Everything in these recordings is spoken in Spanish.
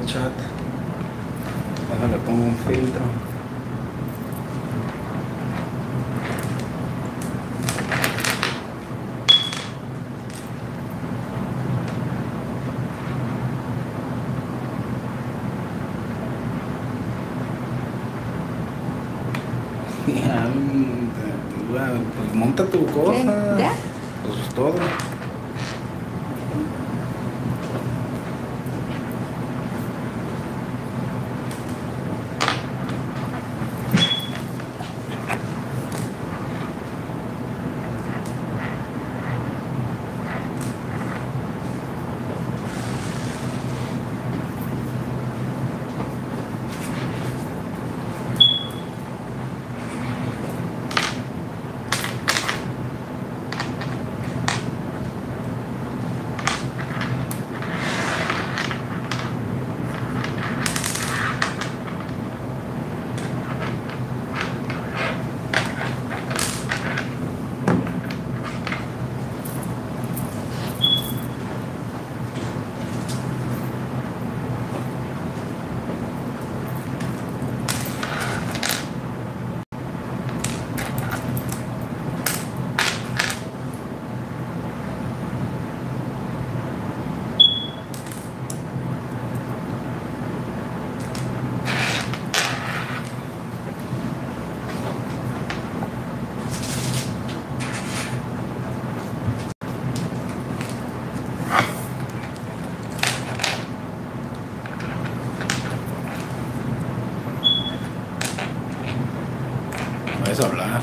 el chat. Déjale pongo un filtro. Ya, mm, bueno, pues monta tu cosa. ¿Ya? Pues todo. Puedes hablar.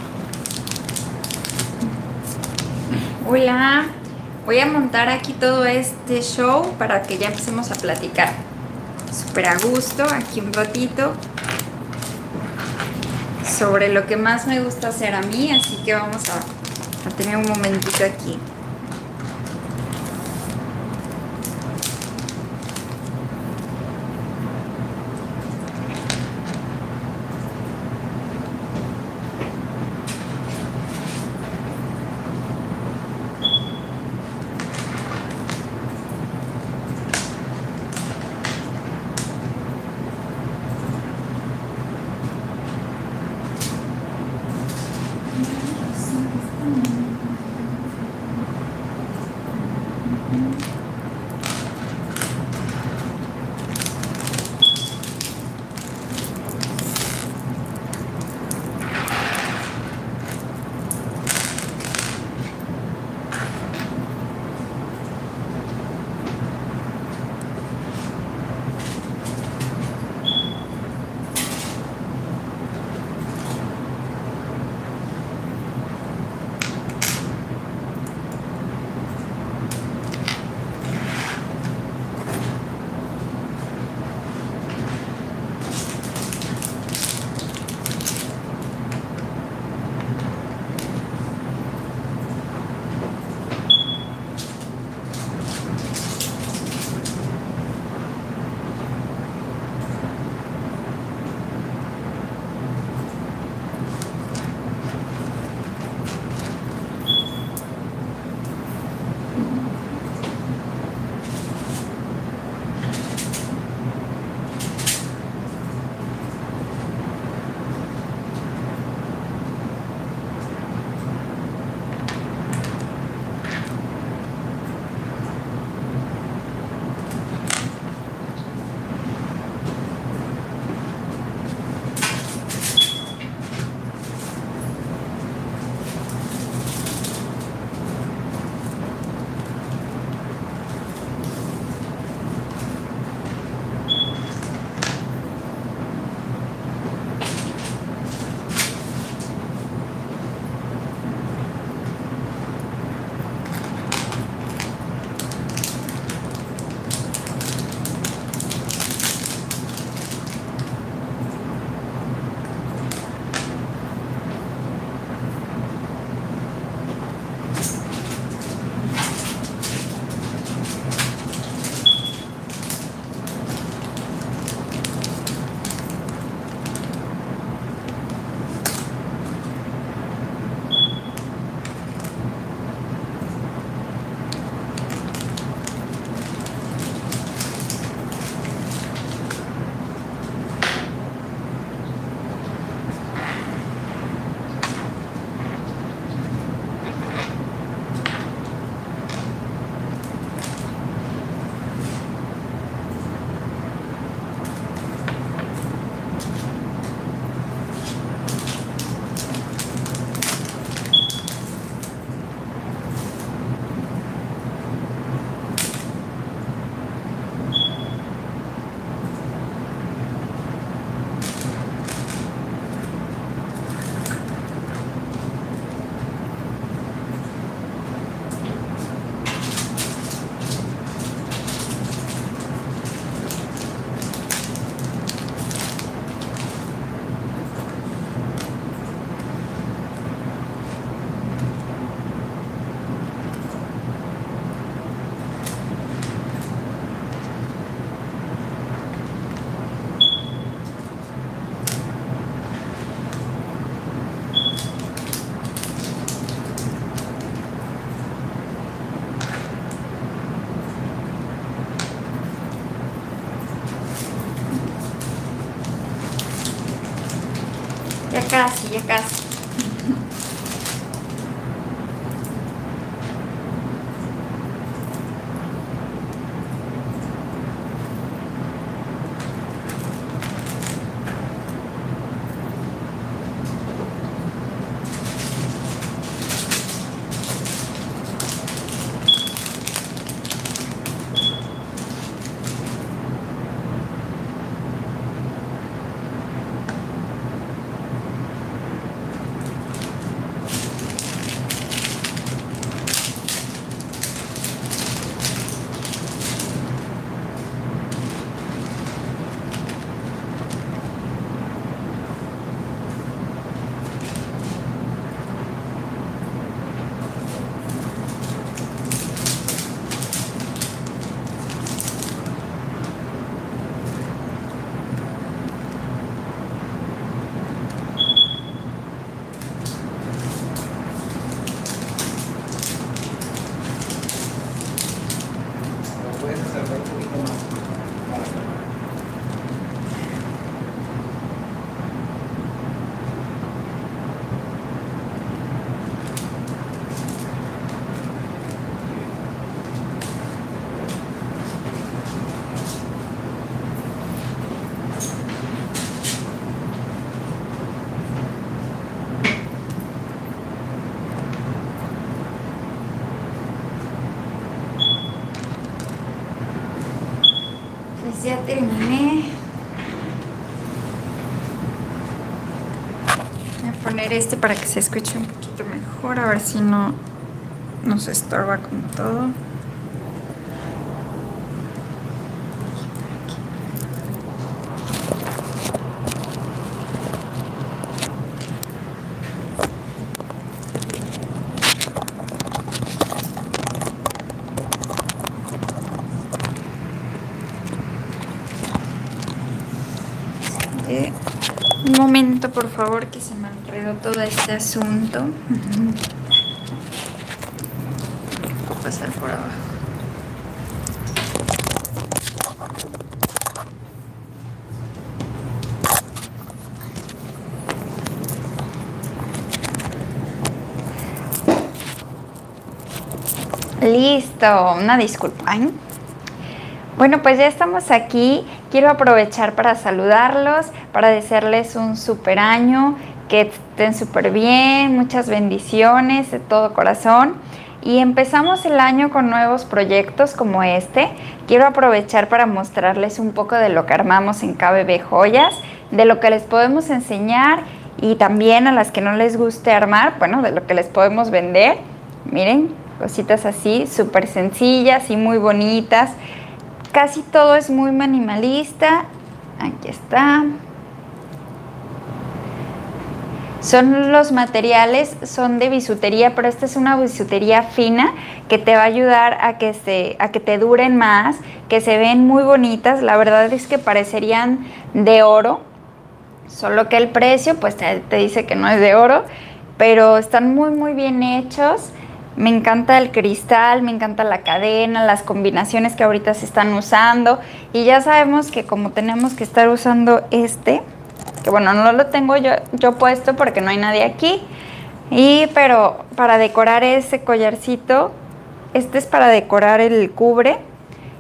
Hola, voy a montar aquí todo este show para que ya empecemos a platicar. Súper a gusto, aquí un ratito. Sobre lo que más me gusta hacer a mí, así que vamos a, a tener un momentito aquí. Ya casi, ya casi. Terminé. Voy a poner este para que se escuche un poquito mejor, a ver si no nos estorba con todo. Eh, un momento, por favor, que se me enredó todo este asunto. A pasar por abajo. Listo, una disculpa. Bueno, pues ya estamos aquí. Quiero aprovechar para saludarlos, para desearles un super año, que estén súper bien, muchas bendiciones de todo corazón. Y empezamos el año con nuevos proyectos como este. Quiero aprovechar para mostrarles un poco de lo que armamos en KBB Joyas, de lo que les podemos enseñar y también a las que no les guste armar, bueno, de lo que les podemos vender. Miren, cositas así, súper sencillas y muy bonitas. Casi todo es muy minimalista. Aquí está. Son los materiales, son de bisutería, pero esta es una bisutería fina que te va a ayudar a que, se, a que te duren más, que se ven muy bonitas. La verdad es que parecerían de oro, solo que el precio pues te, te dice que no es de oro, pero están muy muy bien hechos. Me encanta el cristal, me encanta la cadena, las combinaciones que ahorita se están usando. Y ya sabemos que como tenemos que estar usando este, que bueno, no lo tengo yo, yo puesto porque no hay nadie aquí. Y pero para decorar ese collarcito, este es para decorar el cubre.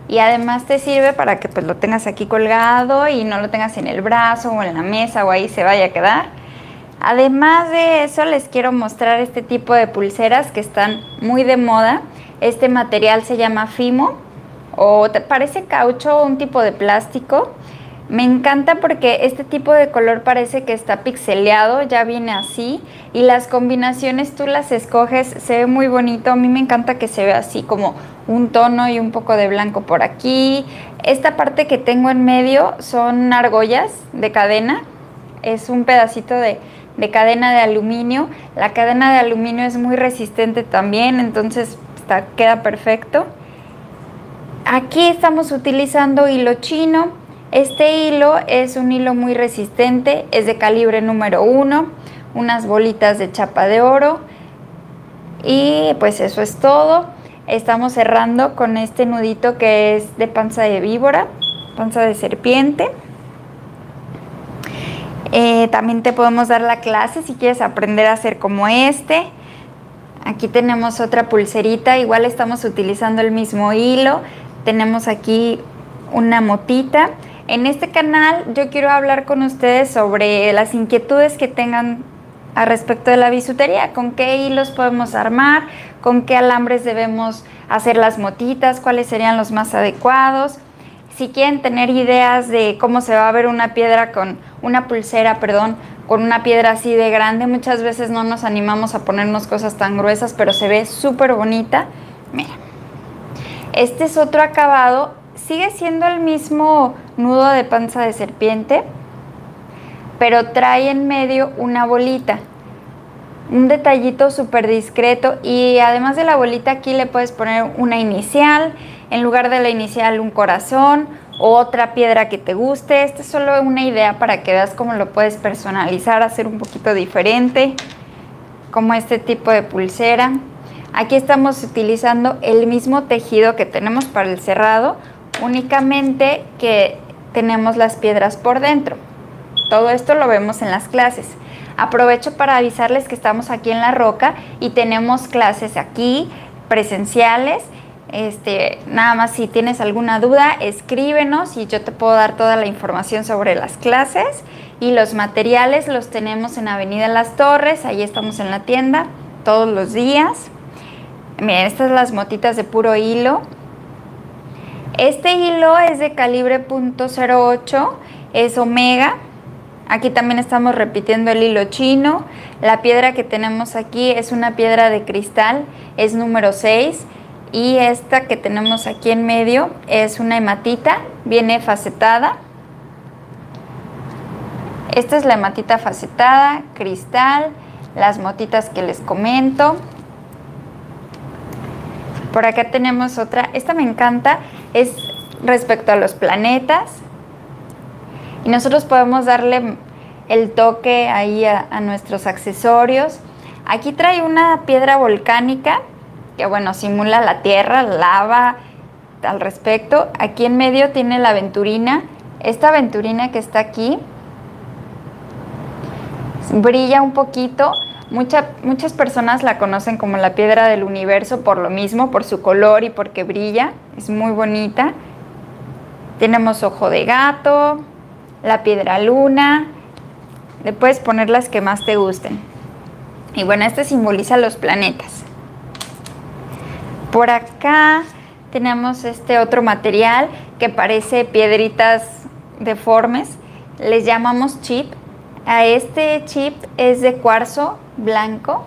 Y además te sirve para que pues lo tengas aquí colgado y no lo tengas en el brazo o en la mesa o ahí se vaya a quedar. Además de eso, les quiero mostrar este tipo de pulseras que están muy de moda. Este material se llama Fimo o parece caucho un tipo de plástico. Me encanta porque este tipo de color parece que está pixeleado, ya viene así y las combinaciones tú las escoges, se ve muy bonito. A mí me encanta que se vea así como un tono y un poco de blanco por aquí. Esta parte que tengo en medio son argollas de cadena, es un pedacito de, de cadena de aluminio. La cadena de aluminio es muy resistente también, entonces está, queda perfecto. Aquí estamos utilizando hilo chino. Este hilo es un hilo muy resistente, es de calibre número 1, unas bolitas de chapa de oro. Y pues eso es todo. Estamos cerrando con este nudito que es de panza de víbora, panza de serpiente. Eh, también te podemos dar la clase si quieres aprender a hacer como este. Aquí tenemos otra pulserita, igual estamos utilizando el mismo hilo. Tenemos aquí una motita. En este canal yo quiero hablar con ustedes sobre las inquietudes que tengan a respecto de la bisutería, con qué hilos podemos armar, con qué alambres debemos hacer las motitas, cuáles serían los más adecuados. Si quieren tener ideas de cómo se va a ver una piedra con una pulsera, perdón, con una piedra así de grande, muchas veces no nos animamos a ponernos cosas tan gruesas, pero se ve súper bonita. Mira, este es otro acabado, sigue siendo el mismo nudo de panza de serpiente, pero trae en medio una bolita. Un detallito súper discreto y además de la bolita aquí le puedes poner una inicial, en lugar de la inicial un corazón, otra piedra que te guste. Esta es solo una idea para que veas cómo lo puedes personalizar, hacer un poquito diferente, como este tipo de pulsera. Aquí estamos utilizando el mismo tejido que tenemos para el cerrado, únicamente que tenemos las piedras por dentro. Todo esto lo vemos en las clases. Aprovecho para avisarles que estamos aquí en La Roca y tenemos clases aquí presenciales. Este, nada más si tienes alguna duda, escríbenos y yo te puedo dar toda la información sobre las clases. Y los materiales los tenemos en Avenida Las Torres, ahí estamos en la tienda todos los días. Miren, estas son las motitas de puro hilo. Este hilo es de calibre .08, es omega, Aquí también estamos repitiendo el hilo chino. La piedra que tenemos aquí es una piedra de cristal, es número 6. Y esta que tenemos aquí en medio es una hematita, viene facetada. Esta es la hematita facetada, cristal, las motitas que les comento. Por acá tenemos otra, esta me encanta, es respecto a los planetas y nosotros podemos darle el toque ahí a, nuestros accesorios. Aquí trae una piedra volcánica que bueno, simula la tierra, lava al respecto. Aquí en medio tiene la aventurina. Esta aventurina que está aquí brilla un poquito. muchas personas la conocen como la piedra del universo por lo mismo, por su color y porque brilla. Es muy bonita. Tenemos ojo de gato, la piedra luna, le puedes poner las que más te gusten. Y bueno, este simboliza los planetas. Por acá tenemos este otro material que parece piedritas deformes. Les llamamos chip. A este chip es de cuarzo blanco.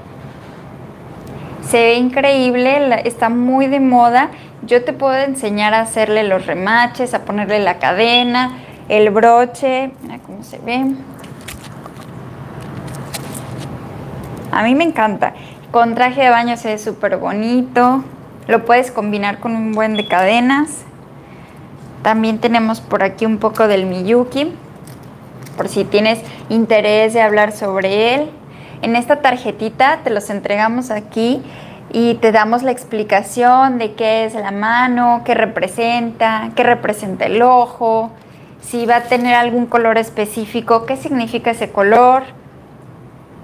Se ve increíble, está muy de moda. Yo te puedo enseñar a hacerle los remaches, a ponerle la cadena, el broche, mira cómo se ve. A mí me encanta. Con traje de baño se ve súper bonito. Lo puedes combinar con un buen de cadenas. También tenemos por aquí un poco del Miyuki, por si tienes interés de hablar sobre él. En esta tarjetita te los entregamos aquí y te damos la explicación de qué es la mano, qué representa, qué representa el ojo, si va a tener algún color específico, qué significa ese color.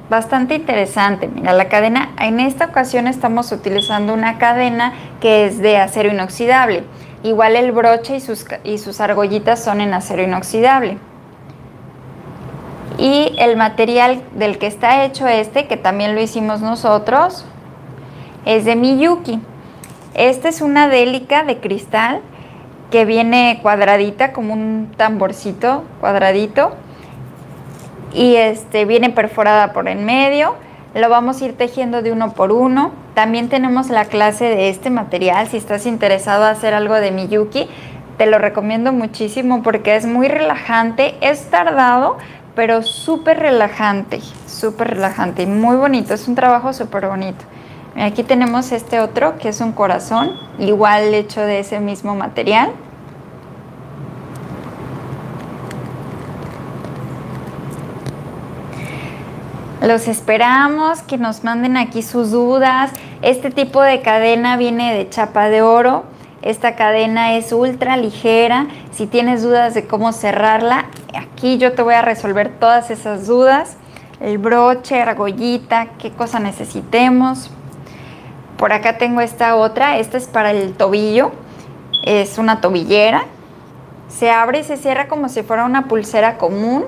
Bastante interesante. Mira, la cadena, en esta ocasión estamos utilizando una cadena que es de acero inoxidable. Igual el broche y sus, y sus argollitas son en acero inoxidable. Y el material del que está hecho este, que también lo hicimos nosotros, es de Miyuki. Esta es una délica de cristal que viene cuadradita como un tamborcito cuadradito y este viene perforada por en medio. Lo vamos a ir tejiendo de uno por uno. También tenemos la clase de este material. Si estás interesado en hacer algo de Miyuki, te lo recomiendo muchísimo porque es muy relajante. Es tardado, pero súper relajante. Súper relajante y muy bonito. Es un trabajo súper bonito. Aquí tenemos este otro que es un corazón, igual hecho de ese mismo material. Los esperamos, que nos manden aquí sus dudas. Este tipo de cadena viene de chapa de oro. Esta cadena es ultra ligera. Si tienes dudas de cómo cerrarla, aquí yo te voy a resolver todas esas dudas. El broche, argollita, qué cosa necesitemos. Por acá tengo esta otra, esta es para el tobillo. Es una tobillera. Se abre y se cierra como si fuera una pulsera común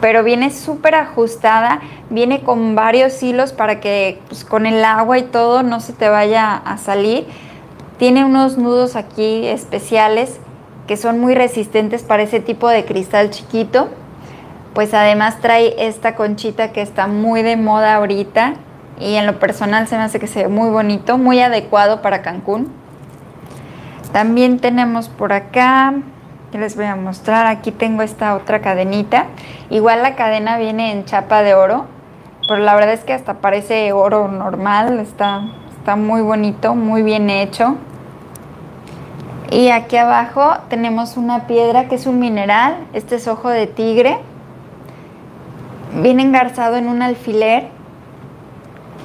pero viene súper ajustada, viene con varios hilos para que pues, con el agua y todo no se te vaya a salir. Tiene unos nudos aquí especiales que son muy resistentes para ese tipo de cristal chiquito. Pues además trae esta conchita que está muy de moda ahorita y en lo personal se me hace que se ve muy bonito, muy adecuado para Cancún. También tenemos por acá les voy a mostrar. Aquí tengo esta otra cadenita. Igual la cadena viene en chapa de oro, pero la verdad es que hasta parece oro normal. Está, está muy bonito, muy bien hecho. Y aquí abajo tenemos una piedra que es un mineral. Este es ojo de tigre. Viene engarzado en un alfiler.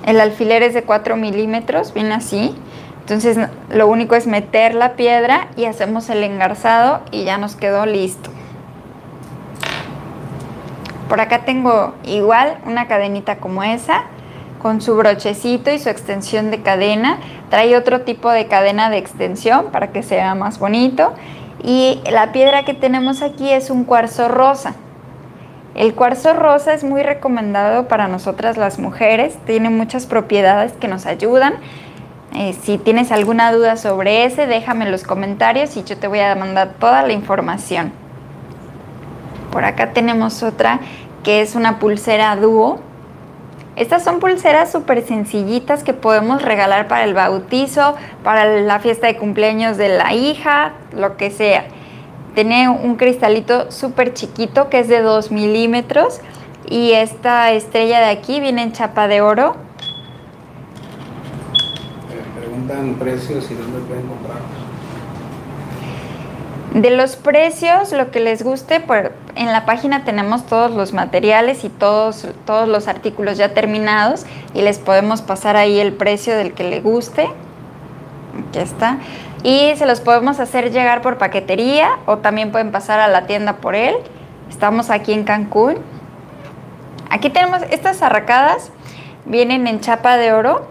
El alfiler es de 4 milímetros, viene así. Entonces lo único es meter la piedra y hacemos el engarzado y ya nos quedó listo. Por acá tengo igual una cadenita como esa con su brochecito y su extensión de cadena. Trae otro tipo de cadena de extensión para que sea más bonito. Y la piedra que tenemos aquí es un cuarzo rosa. El cuarzo rosa es muy recomendado para nosotras las mujeres, tiene muchas propiedades que nos ayudan eh, si tienes alguna duda sobre ese, déjame en los comentarios y yo te voy a mandar toda la información. Por acá tenemos otra que es una pulsera dúo. Estas son pulseras súper sencillitas que podemos regalar para el bautizo, para la fiesta de cumpleaños de la hija, lo que sea. Tiene un cristalito súper chiquito que es de 2 milímetros y esta estrella de aquí viene en chapa de oro dan precios y dónde pueden comprar? De los precios, lo que les guste, pues en la página tenemos todos los materiales y todos, todos los artículos ya terminados y les podemos pasar ahí el precio del que le guste. Aquí está. Y se los podemos hacer llegar por paquetería o también pueden pasar a la tienda por él. Estamos aquí en Cancún. Aquí tenemos estas arracadas, vienen en chapa de oro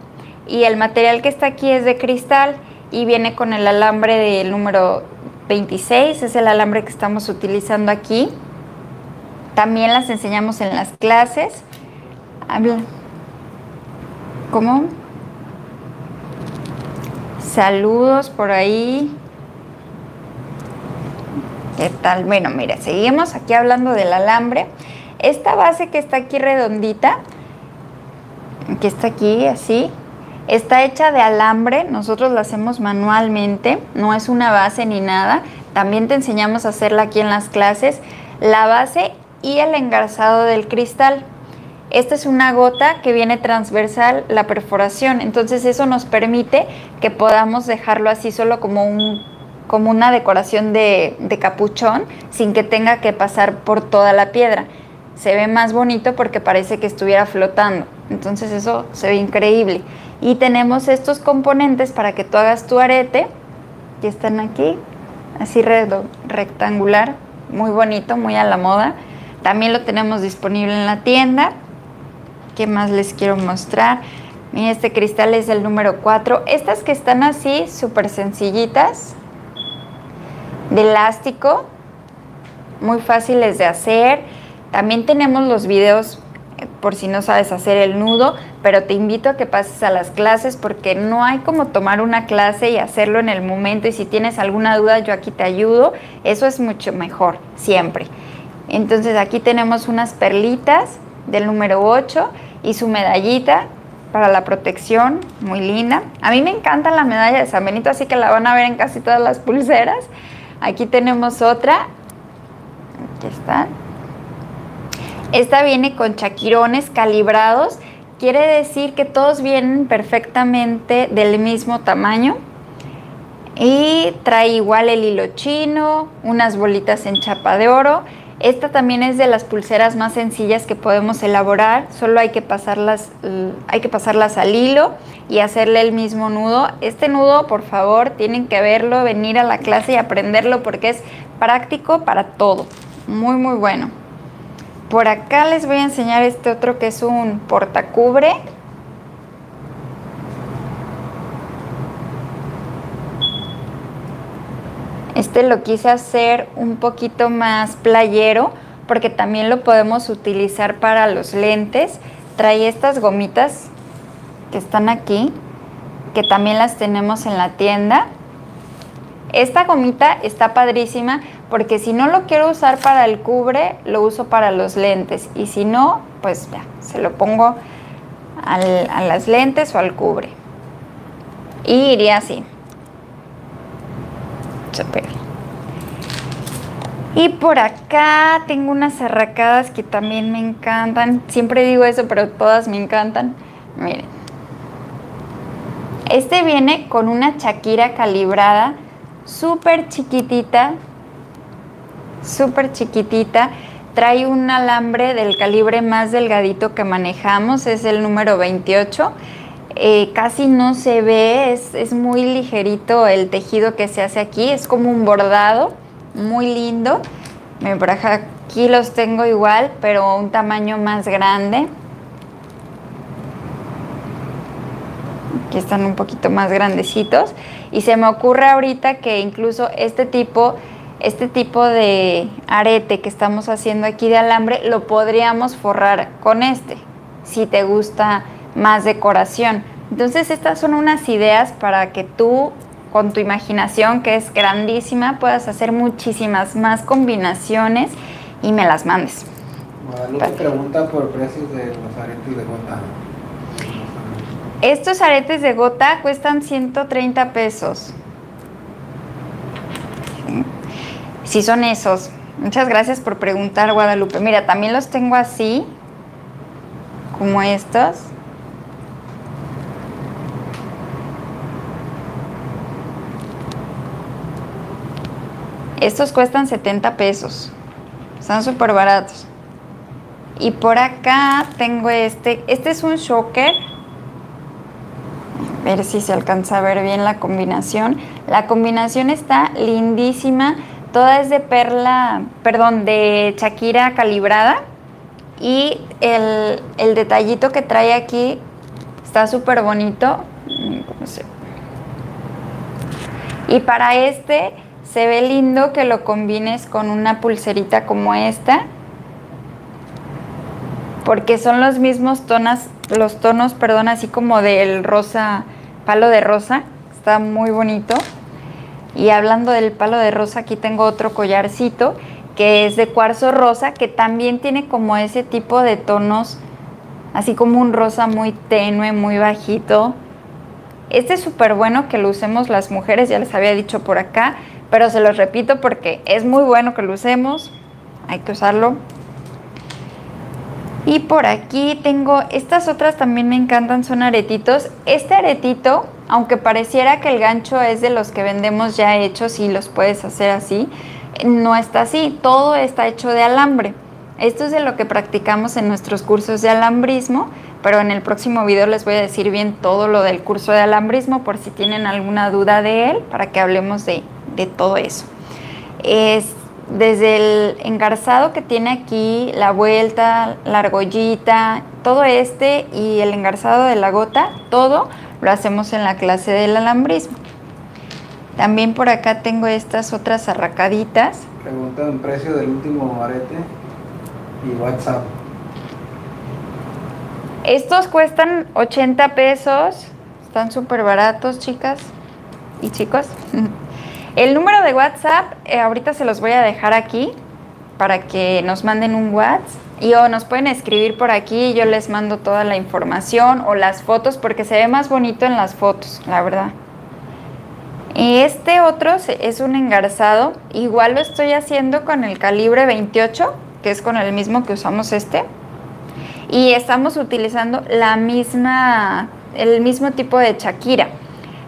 y el material que está aquí es de cristal y viene con el alambre del número 26, es el alambre que estamos utilizando aquí. También las enseñamos en las clases. ¿Cómo? Saludos por ahí. ¿Qué tal? Bueno, mira, seguimos aquí hablando del alambre. Esta base que está aquí redondita, que está aquí así, Está hecha de alambre, nosotros la hacemos manualmente, no es una base ni nada. También te enseñamos a hacerla aquí en las clases. La base y el engarzado del cristal. Esta es una gota que viene transversal la perforación, entonces eso nos permite que podamos dejarlo así solo como, un, como una decoración de, de capuchón sin que tenga que pasar por toda la piedra. Se ve más bonito porque parece que estuviera flotando, entonces eso se ve increíble. Y tenemos estos componentes para que tú hagas tu arete, que están aquí, así rectangular, muy bonito, muy a la moda. También lo tenemos disponible en la tienda. ¿Qué más les quiero mostrar? Mira, este cristal es el número 4. Estas que están así, súper sencillitas, de elástico, muy fáciles de hacer. También tenemos los videos por si no sabes hacer el nudo, pero te invito a que pases a las clases porque no hay como tomar una clase y hacerlo en el momento y si tienes alguna duda yo aquí te ayudo, eso es mucho mejor, siempre. Entonces aquí tenemos unas perlitas del número 8 y su medallita para la protección, muy linda. A mí me encanta la medalla de San Benito, así que la van a ver en casi todas las pulseras. Aquí tenemos otra. Aquí están esta viene con chaquirones calibrados, quiere decir que todos vienen perfectamente del mismo tamaño. Y trae igual el hilo chino, unas bolitas en chapa de oro. Esta también es de las pulseras más sencillas que podemos elaborar, solo hay que pasarlas, hay que pasarlas al hilo y hacerle el mismo nudo. Este nudo, por favor, tienen que verlo, venir a la clase y aprenderlo porque es práctico para todo. Muy, muy bueno. Por acá les voy a enseñar este otro que es un portacubre. Este lo quise hacer un poquito más playero porque también lo podemos utilizar para los lentes. Trae estas gomitas que están aquí, que también las tenemos en la tienda. Esta gomita está padrísima porque si no lo quiero usar para el cubre, lo uso para los lentes. Y si no, pues ya, se lo pongo a las lentes o al cubre. Y iría así. Y por acá tengo unas arracadas que también me encantan. Siempre digo eso, pero todas me encantan. Miren. Este viene con una chaquira calibrada, súper chiquitita, súper chiquitita. Trae un alambre del calibre más delgadito que manejamos, es el número 28. Eh, casi no se ve, es, muy ligerito el tejido que se hace aquí, es como un bordado, muy lindo. Por aquí los tengo igual, pero un tamaño más grande. Aquí están un poquito más grandecitos. Y se me ocurre ahorita que incluso este tipo, este tipo de arete que estamos haciendo aquí de alambre, lo podríamos forrar con este, si te gusta más decoración. Entonces estas son unas ideas para que tú con tu imaginación que es grandísima puedas hacer muchísimas más combinaciones y me las mandes. Guadalupe pregunta por precios de los aretes de gota. Estos aretes de gota cuestan 130 pesos. Si son esos. Muchas gracias por preguntar, Guadalupe. Mira, también los tengo así, como estos. Estos cuestan 70 pesos. Están súper baratos. Y por acá tengo este. Este es un shocker. A ver si se alcanza a ver bien la combinación. La combinación está lindísima. Toda es de perla, perdón, de Shakira calibrada. Y el, el detallito que trae aquí está súper bonito. Y para este se ve lindo que lo combines con una pulserita como esta. Porque son los mismos tonos, los tonos, perdón, así como del rosa, palo de rosa. Está muy bonito. Y hablando del palo de rosa, aquí tengo otro collarcito que es de cuarzo rosa, que también tiene como ese tipo de tonos, así como un rosa muy tenue, muy bajito. Este es súper bueno que lo usemos las mujeres, ya les había dicho por acá pero se los repito porque es muy bueno que lo usemos, hay que usarlo. Y por aquí tengo, estas otras también me encantan, son aretitos. Este aretito, aunque pareciera que el gancho es de los que vendemos ya hechos y los puedes hacer así, no está así, todo está hecho de alambre. Esto es de lo que practicamos en nuestros cursos de alambrismo, pero en el próximo video les voy a decir bien todo lo del curso de alambrismo por si tienen alguna duda de él, para que hablemos de, de todo eso. Es desde el engarzado que tiene aquí, la vuelta, la argollita, todo este y el engarzado de la gota, todo lo hacemos en la clase del alambrismo. También por acá tengo estas otras arracaditas. Preguntan precio del último arete y WhatsApp. Estos cuestan 80 pesos, están súper baratos, chicas y chicos. El número de WhatsApp, eh, ahorita se los voy a dejar aquí para que nos manden un WhatsApp y o nos pueden escribir por aquí yo les mando toda la información o las fotos porque se ve más bonito en las fotos, la verdad. Este otro es un engarzado, igual lo estoy haciendo con el calibre 28, que es con el mismo que usamos este. Y estamos utilizando la misma, el mismo tipo de Shakira.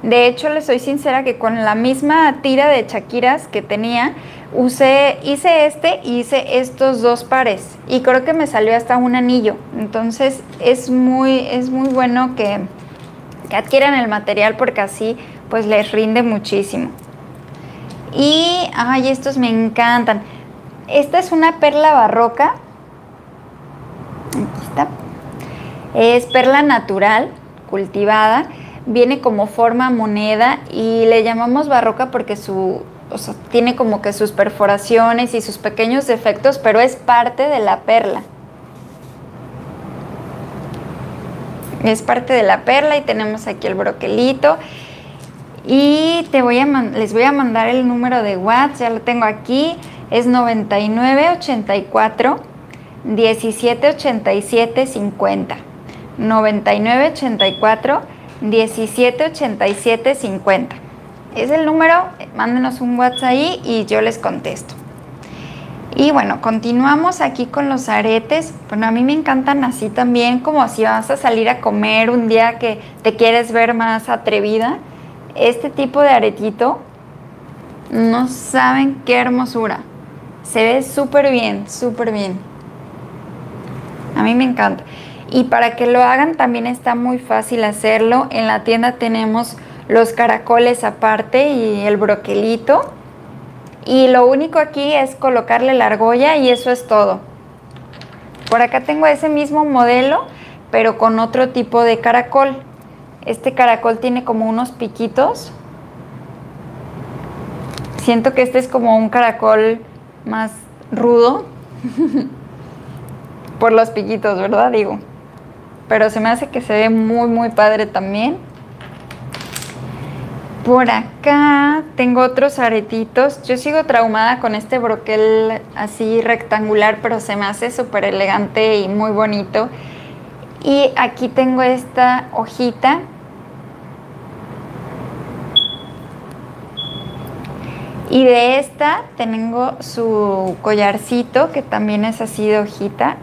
De hecho, les soy sincera que con la misma tira de chaquiras que tenía, usé, hice este y hice estos dos pares. Y creo que me salió hasta un anillo. Entonces es muy, es muy bueno que, que adquieran el material porque así pues les rinde muchísimo. Y, ay, estos me encantan. Esta es una perla barroca. Aquí está. Es perla natural, cultivada. Viene como forma moneda y le llamamos barroca porque su, o sea, tiene como que sus perforaciones y sus pequeños defectos, pero es parte de la perla. Es parte de la perla y tenemos aquí el broquelito. Y te voy a les voy a mandar el número de WhatsApp, ya lo tengo aquí, es 9984 1787 50. 9984 1787 50. Es el número, mándenos un WhatsApp ahí y yo les contesto. Y bueno, continuamos aquí con los aretes. Bueno, a mí me encantan así también, como si vas a salir a comer un día que te quieres ver más atrevida este tipo de aretito, no saben qué hermosura. Se ve súper bien, súper bien. A mí me encanta. Y para que lo hagan también está muy fácil hacerlo. En la tienda tenemos los caracoles aparte y el broquelito. Y lo único aquí es colocarle la argolla y eso es todo. Por acá tengo ese mismo modelo, pero con otro tipo de caracol. Este caracol tiene como unos piquitos. Siento que este es como un caracol más rudo. Por los piquitos, ¿verdad? Digo. Pero se me hace que se ve muy, muy padre también. Por acá tengo otros aretitos. Yo sigo traumada con este broquel así rectangular, pero se me hace súper elegante y muy bonito. Y aquí tengo esta hojita Y de esta tengo su collarcito, que también es así de hojita.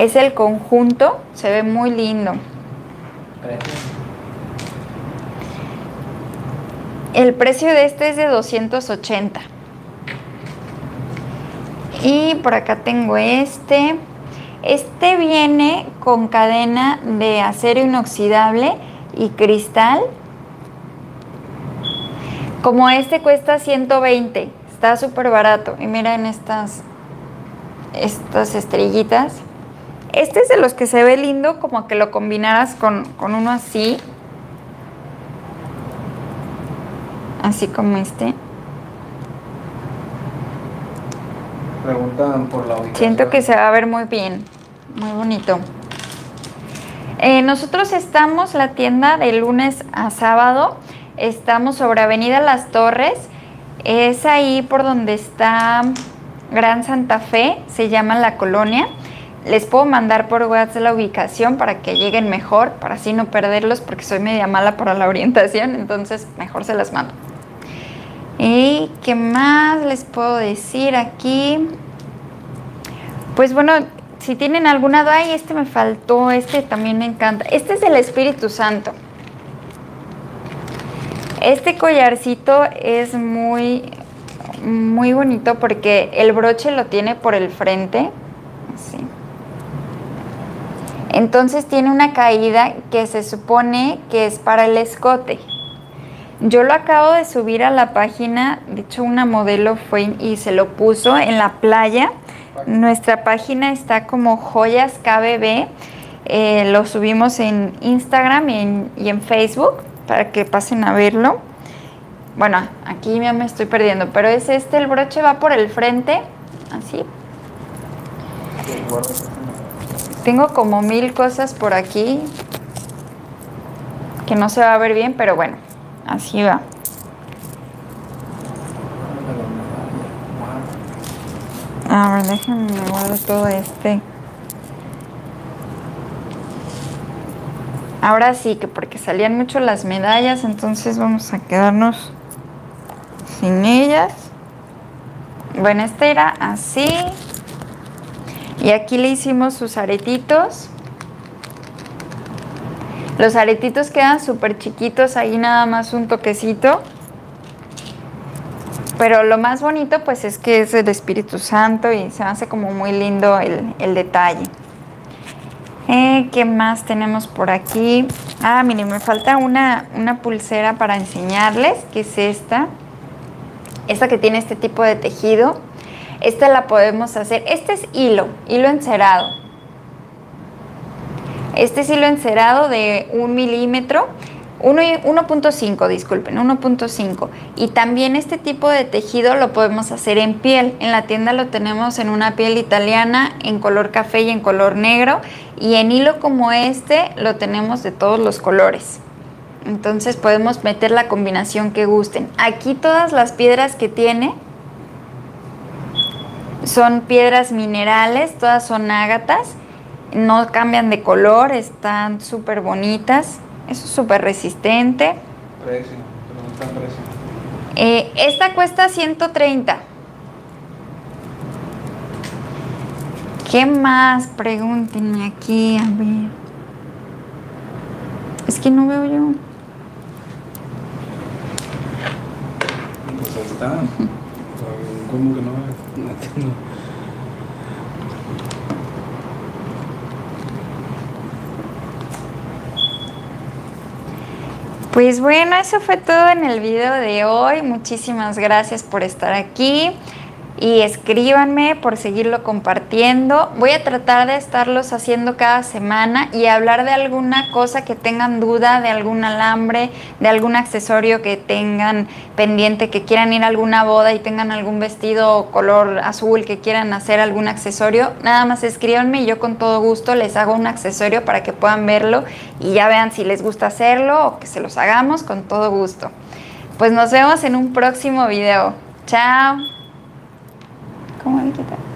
Es el conjunto, se ve muy lindo. El precio de este es de 280. Y por acá tengo este. Este viene con cadena de acero inoxidable y cristal. Como este cuesta 120, está súper barato. Y miren estas, estas estrellitas. Este es de los que se ve lindo, como que lo combinaras con, con uno así. Así como este. Preguntan por la ubicación. Siento que se va a ver muy bien, muy bonito. Eh, nosotros estamos, la tienda de lunes a sábado, estamos sobre Avenida Las Torres, es ahí por donde está Gran Santa Fe, se llama la colonia. Les puedo mandar por WhatsApp la ubicación para que lleguen mejor, para así no perderlos, porque soy media mala para la orientación, entonces mejor se las mando. ¿Y qué más les puedo decir aquí? Pues bueno, si tienen alguna duda, este me faltó, este también me encanta. Este es del Espíritu Santo. Este collarcito es muy, muy bonito porque el broche lo tiene por el frente. Así. Entonces tiene una caída que se supone que es para el escote. Yo lo acabo de subir a la página, de hecho una modelo fue y se lo puso en la playa. Nuestra página está como joyas KBB. Eh, lo subimos en Instagram y en, Facebook para que pasen a verlo. Bueno, aquí ya me estoy perdiendo, pero es este, el broche va por el frente, así. Tengo como mil cosas por aquí que no se va a ver bien, pero bueno. Así va. A ver, déjenme guardar todo este. Ahora sí, que porque salían mucho las medallas, entonces vamos a quedarnos sin ellas. Bueno, este era así. Y aquí le hicimos sus aretitos. Los aretitos quedan súper chiquitos, ahí nada más un toquecito. Pero lo más bonito pues es que es el Espíritu Santo y se hace como muy lindo el, el detalle. Eh, ¿Qué más tenemos por aquí? Ah, miren, me falta una, una pulsera para enseñarles, que es esta. Esta que tiene este tipo de tejido. Esta la podemos hacer. Este es hilo, hilo encerado. Este es hilo encerado de un milímetro. 1.5, disculpen, 1.5. Y también este tipo de tejido lo podemos hacer en piel. En la tienda lo tenemos en una piel italiana, en color café y en color negro. Y en hilo como este lo tenemos de todos los colores. Entonces podemos meter la combinación que gusten. Aquí todas las piedras que tiene son piedras minerales, todas son ágatas. No cambian de color, están súper bonitas. Es súper resistente. Precio, precio. Eh, esta cuesta 130. ¿Qué más? Pregúntenme aquí, a ver. Es que no veo yo. Pues ahí está. ¿Cómo que no? Pues bueno, eso fue todo en el video de hoy. Muchísimas gracias por estar aquí y escríbanme por seguirlo compartiendo. Voy a tratar de estarlos haciendo cada semana y hablar de alguna cosa que tengan duda, de algún alambre, de algún accesorio que tengan pendiente, que quieran ir a alguna boda y tengan algún vestido color azul, que quieran hacer algún accesorio. Nada más escríbanme y yo con todo gusto les hago un accesorio para que puedan verlo y ya vean si les gusta hacerlo o que se los hagamos con todo gusto. Pues nos vemos en un próximo video. Chao. ¿Cómo hay que tal?